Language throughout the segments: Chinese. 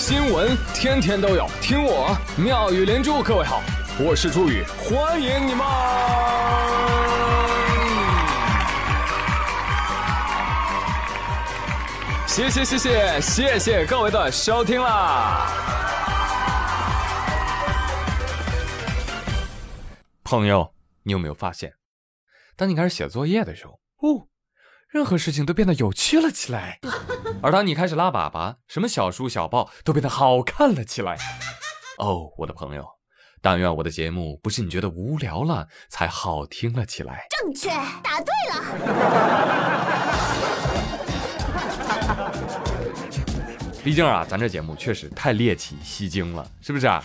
新闻天天都有，听我妙语连珠。各位好，我是朱宇，欢迎你们！谢谢谢谢谢谢各位的收听啦！朋友，你有没有发现，当你开始写作业的时候，哦。任何事情都变得有趣了起来，而当你开始拉粑粑，什么小书小报都变得好看了起来。哦，我的朋友，但愿我的节目不是你觉得无聊了才好听了起来。正确，答对了。毕竟啊，咱这节目确实太猎奇吸睛了，是不是啊？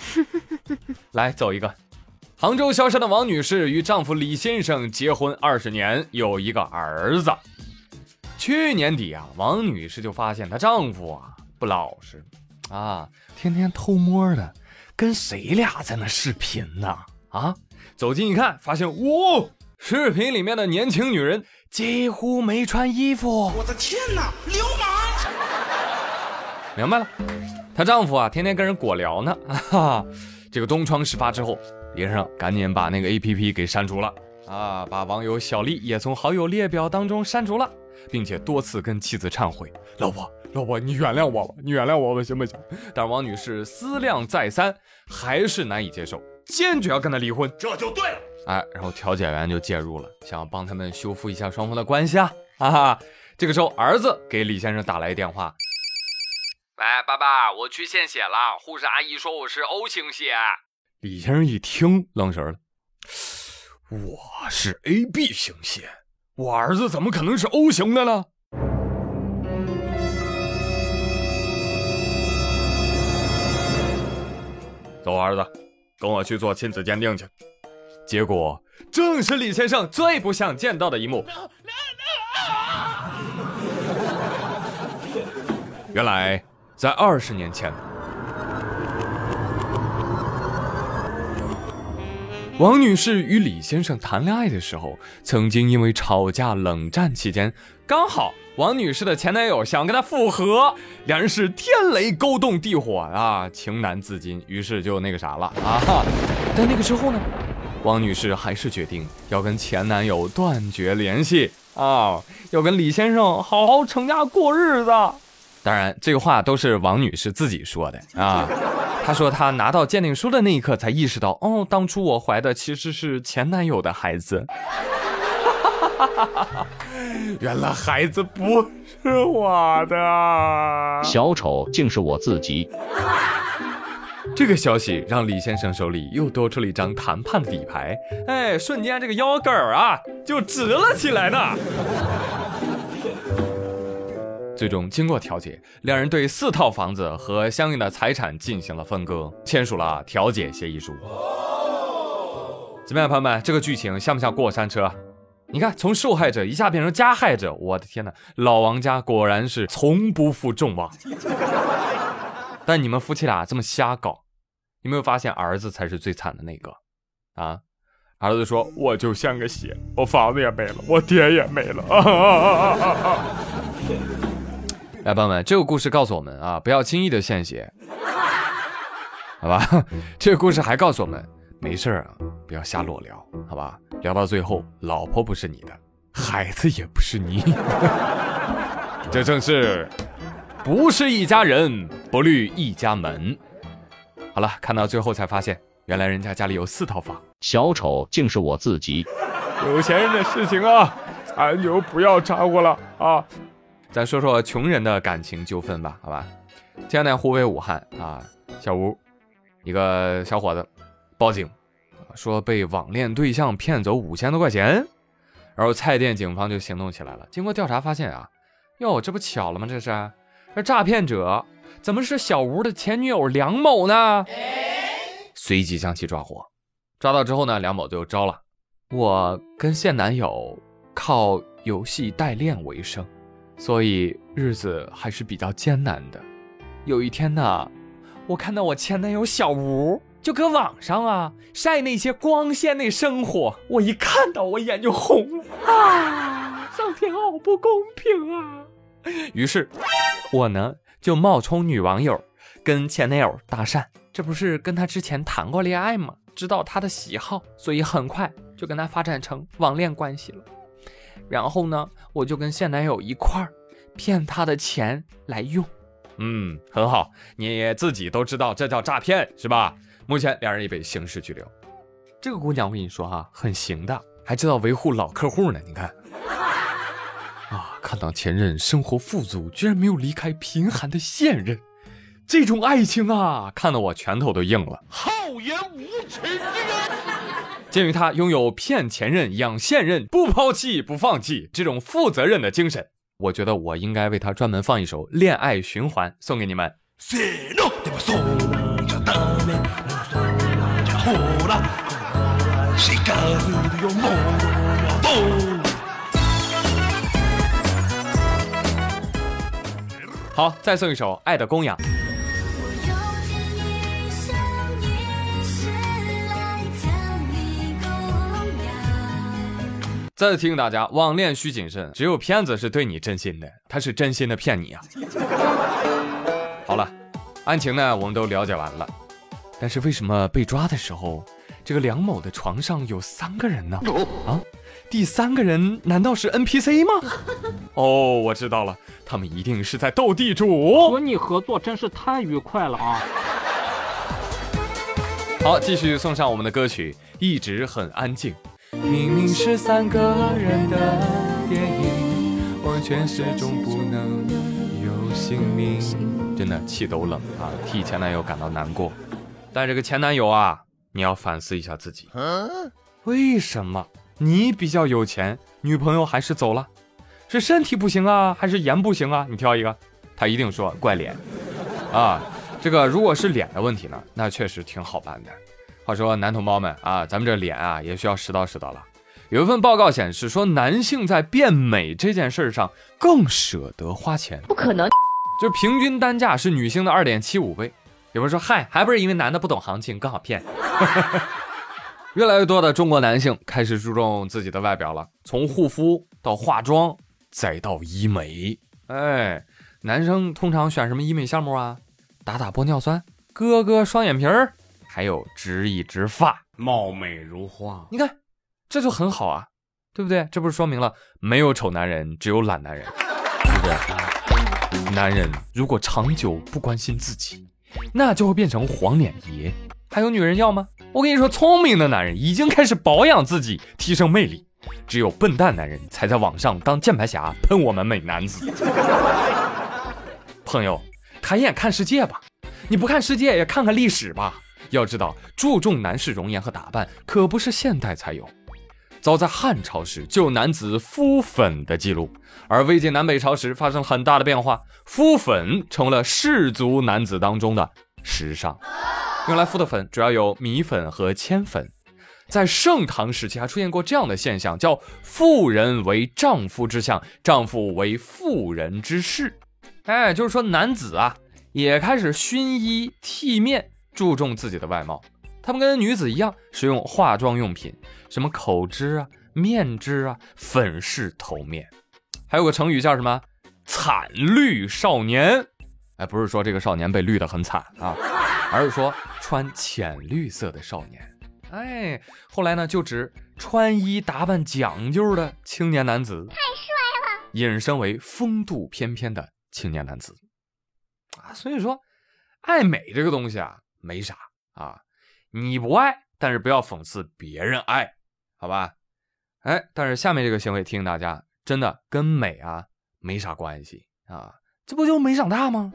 来，走一个。杭州萧山的王女士与丈夫李先生结婚二十年，有一个儿子。去年底啊，王女士就发现她丈夫啊不老实，啊，天天偷摸的跟谁俩在那视频呢？啊，走近一看，发现哇，视频里面的年轻女人几乎没穿衣服。我的天哪，流氓！明白了，她丈夫啊天天跟人果聊呢。哈，这个东窗事发之后，李先生赶紧把那个 A P P 给删除了，啊，把网友小丽也从好友列表当中删除了。并且多次跟妻子忏悔：“老婆，老婆，你原谅我吧，你原谅我吧，行不行？”但王女士思量再三，还是难以接受，坚决要跟他离婚。这就对了。哎，然后调解员就介入了，想要帮他们修复一下双方的关系啊！哈哈，这个时候儿子给李先生打来电话：“喂，爸爸，我去献血了，护士阿姨说我是 O 型血。”李先生一听愣神了：“我是 AB 型血。”我儿子怎么可能是 O 型的呢？走，儿子，跟我去做亲子鉴定去。结果正是李先生最不想见到的一幕。原来，在二十年前。王女士与李先生谈恋爱的时候，曾经因为吵架冷战期间，刚好王女士的前男友想跟她复合，两人是天雷勾动地火啊，情难自禁，于是就那个啥了啊。但那个之后呢，王女士还是决定要跟前男友断绝联系啊，要跟李先生好好成家过日子。当然，这个话都是王女士自己说的啊。她说，他拿到鉴定书的那一刻才意识到，哦，当初我怀的其实是前男友的孩子。原来孩子不是我的，小丑竟是我自己。这个消息让李先生手里又多出了一张谈判的底牌，哎，瞬间这个腰杆儿啊就直了起来呢。最终经过调解，两人对四套房子和相应的财产进行了分割，签署了调解协议书。怎么样，朋友们，这个剧情像不像过山车？你看，从受害者一下变成加害者，我的天哪！老王家果然是从不负众望。但你们夫妻俩这么瞎搞，有没有发现儿子才是最惨的那个？啊，儿子说：“我就像个血，我房子也没了，我爹也没了。”啊啊啊啊啊！来，朋友们，这个故事告诉我们啊，不要轻易的献血，好吧？这个故事还告诉我们，没事啊，不要瞎裸聊，好吧？聊到最后，老婆不是你的，孩子也不是你，这正是不是一家人，不绿一家门。好了，看到最后才发现，原来人家家里有四套房，小丑竟是我自己。有钱人的事情啊，咱就不要掺和了啊。咱说说穷人的感情纠纷吧，好吧。前两天湖北武汉啊，小吴一个小伙子报警，说被网恋对象骗走五千多块钱，然后蔡甸警方就行动起来了。经过调查发现啊，哟，这不巧了吗？这是，这诈骗者怎么是小吴的前女友梁某呢？随即将其抓获。抓到之后呢，梁某就招了，我跟现男友靠游戏代练为生。所以日子还是比较艰难的。有一天呢，我看到我前男友小吴就搁网上啊晒那些光鲜的生活，我一看到我眼就红了 啊！上天好不公平啊！于是，我呢就冒充女网友，跟前男友搭讪，这不是跟他之前谈过恋爱吗？知道他的喜好，所以很快就跟他发展成网恋关系了。然后呢，我就跟现男友一块儿骗他的钱来用。嗯，很好，你自己都知道这叫诈骗是吧？目前两人已被刑事拘留。这个姑娘我跟你说哈，很行的，还知道维护老客户呢。你看，啊，看到前任生活富足，居然没有离开贫寒的现任，这种爱情啊，看得我拳头都硬了。厚颜无耻之人！鉴于他拥有骗前任、养现任、不抛弃、不放弃这种负责任的精神，我觉得我应该为他专门放一首《恋爱循环》送给你们。好，再送一首《爱的供养》。再次提醒大家，网恋需谨慎，只有骗子是对你真心的，他是真心的骗你啊。好了，案情呢我们都了解完了，但是为什么被抓的时候，这个梁某的床上有三个人呢？啊，第三个人难道是 NPC 吗？哦，我知道了，他们一定是在斗地主。和你合作真是太愉快了啊！好，继续送上我们的歌曲，一直很安静。明明是三个人的电影，我却始终不能有姓名。真的气都冷啊！替前男友感到难过。但这个前男友啊，你要反思一下自己，为什么你比较有钱，女朋友还是走了？是身体不行啊，还是颜不行啊？你挑一个。他一定说怪脸啊。这个如果是脸的问题呢，那确实挺好办的。话说，男同胞们啊，咱们这脸啊也需要拾到拾到了。有一份报告显示，说男性在变美这件事上更舍得花钱，不可能，就是平均单价是女性的二点七五倍。有人说，嗨，还不是因为男的不懂行情，更好骗。越来越多的中国男性开始注重自己的外表了，从护肤到化妆，再到医美。哎，男生通常选什么医美项目啊？打打玻尿酸，割割双眼皮儿。还有植一植发，貌美如花。你看，这就很好啊，对不对？这不是说明了没有丑男人，只有懒男人，对不对？男人如果长久不关心自己，那就会变成黄脸爷。还有女人要吗？我跟你说，聪明的男人已经开始保养自己，提升魅力。只有笨蛋男人才在网上当键盘侠，喷我们美男子。朋友，抬眼看世界吧，你不看世界也看看历史吧。要知道，注重男士容颜和打扮可不是现代才有，早在汉朝时就有男子敷粉的记录，而魏晋南北朝时发生很大的变化，敷粉成了士族男子当中的时尚。用来敷的粉主要有米粉和铅粉。在盛唐时期还出现过这样的现象，叫妇人为丈夫之相，丈夫为妇人之事。哎，就是说男子啊也开始熏衣剃面。注重自己的外貌，他们跟女子一样使用化妆用品，什么口脂啊、面脂啊、粉饰头面，还有个成语叫什么“惨绿少年”。哎，不是说这个少年被绿得很惨啊，而是说穿浅绿色的少年。哎，后来呢就指穿衣打扮讲究的青年男子，太帅了，引申为风度翩翩的青年男子啊。所以说，爱美这个东西啊。没啥啊，你不爱，但是不要讽刺别人爱，好吧？哎，但是下面这个行为提醒大家，真的跟美啊没啥关系啊，这不就没长大吗？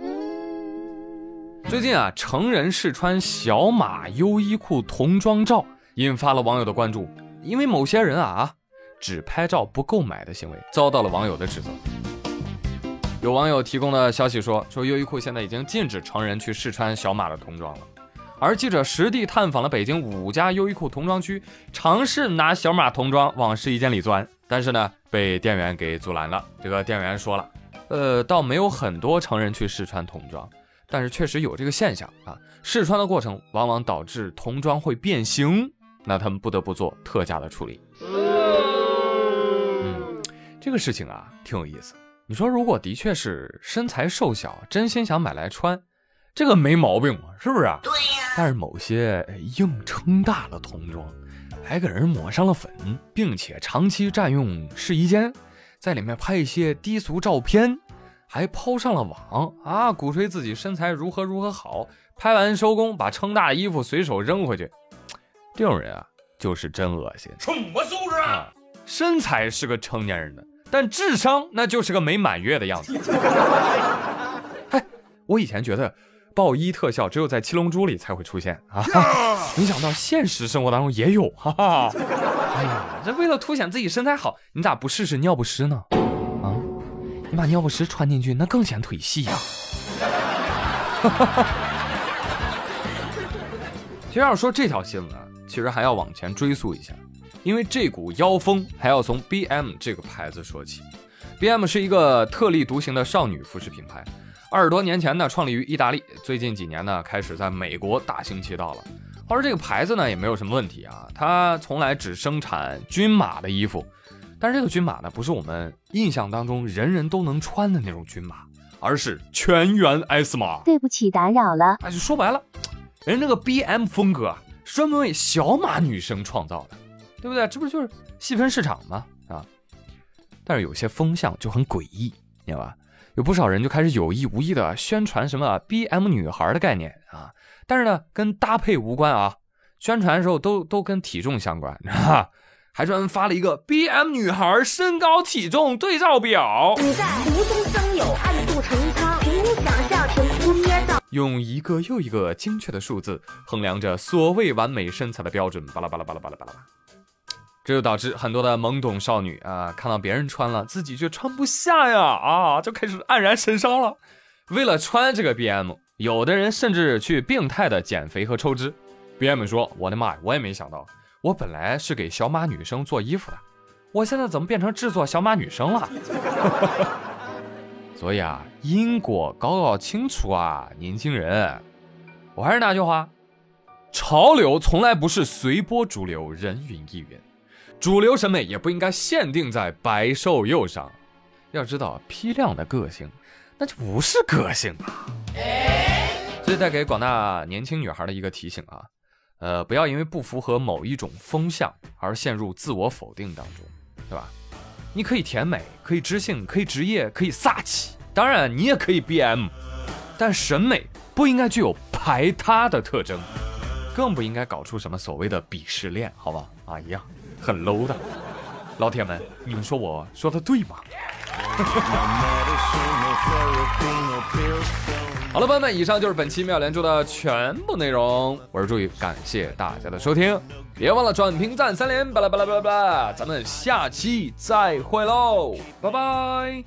最近啊，成人试穿小码优衣库童装照引发了网友的关注，因为某些人啊只拍照不购买的行为遭到了网友的指责。有网友提供的消息说，说优衣库现在已经禁止成人去试穿小码的童装了。而记者实地探访了北京五家优衣库童装区，尝试拿小码童装往试衣间里钻，但是呢，被店员给阻拦了。这个店员说了，呃，倒没有很多成人去试穿童装，但是确实有这个现象啊。试穿的过程往往导致童装会变形，那他们不得不做特价的处理。嗯，这个事情啊，挺有意思。你说，如果的确是身材瘦小，真心想买来穿。这个没毛病嘛，是不是？对呀。但是某些硬撑大了童装，还给人抹上了粉，并且长期占用试衣间，在里面拍一些低俗照片，还抛上了网啊，鼓吹自己身材如何如何好，拍完收工把撑大的衣服随手扔回去，这种人啊，就是真恶心。什么素质啊？身材是个成年人的，但智商那就是个没满月的样子。哎，我以前觉得。爆衣特效只有在《七龙珠》里才会出现啊！没想到现实生活当中也有，哈哈！哎呀，这为了凸显自己身材好，你咋不试试尿不湿呢？啊，你把尿不湿穿进去，那更显腿细呀！哈哈！其实要说这条新闻，其实还要往前追溯一下，因为这股妖风还要从 B.M 这个牌子说起。B.M 是一个特立独行的少女服饰品牌。二十多年前呢，创立于意大利，最近几年呢，开始在美国大行其道了。话说这个牌子呢，也没有什么问题啊，它从来只生产均码的衣服，但是这个均码呢，不是我们印象当中人人都能穿的那种均码，而是全员 S 码。对不起，打扰了。哎，就说白了，人这个 BM 风格啊，专门为小码女生创造的，对不对？这不就是细分市场吗？啊，但是有些风向就很诡异，你知道吧？有不少人就开始有意无意的宣传什么 B M 女孩的概念啊，但是呢，跟搭配无关啊。宣传的时候都都跟体重相关，哈，还专门发了一个 B M 女孩身高体重对照表。你在无中生有，暗度陈仓，凭空想象，凭空捏造。用一个又一个精确的数字衡量着所谓完美身材的标准，巴拉巴拉巴拉巴拉巴拉。这就导致很多的懵懂少女啊，看到别人穿了，自己却穿不下呀，啊，就开始黯然神伤了。为了穿这个 BM，有的人甚至去病态的减肥和抽脂。BM 说：“我的妈呀，我也没想到，我本来是给小码女生做衣服的，我现在怎么变成制作小码女生了？” 所以啊，因果搞搞清楚啊，年轻人。我还是那句话，潮流从来不是随波逐流、人云亦云。主流审美也不应该限定在白瘦幼上，要知道批量的个性，那就不是个性啊。这带给广大年轻女孩的一个提醒啊，呃，不要因为不符合某一种风向而陷入自我否定当中，对吧？你可以甜美，可以知性，可以职业，可以飒气，当然你也可以 BM，但审美不应该具有排他的特征，更不应该搞出什么所谓的鄙视链，好吧？啊，一样。很 low 的，老铁们，你们说我说的对吗？好了，朋友们，以上就是本期妙连珠的全部内容。我是朱宇，感谢大家的收听，别忘了转评赞三连，巴拉巴拉巴拉巴拉，咱们下期再会喽，拜拜。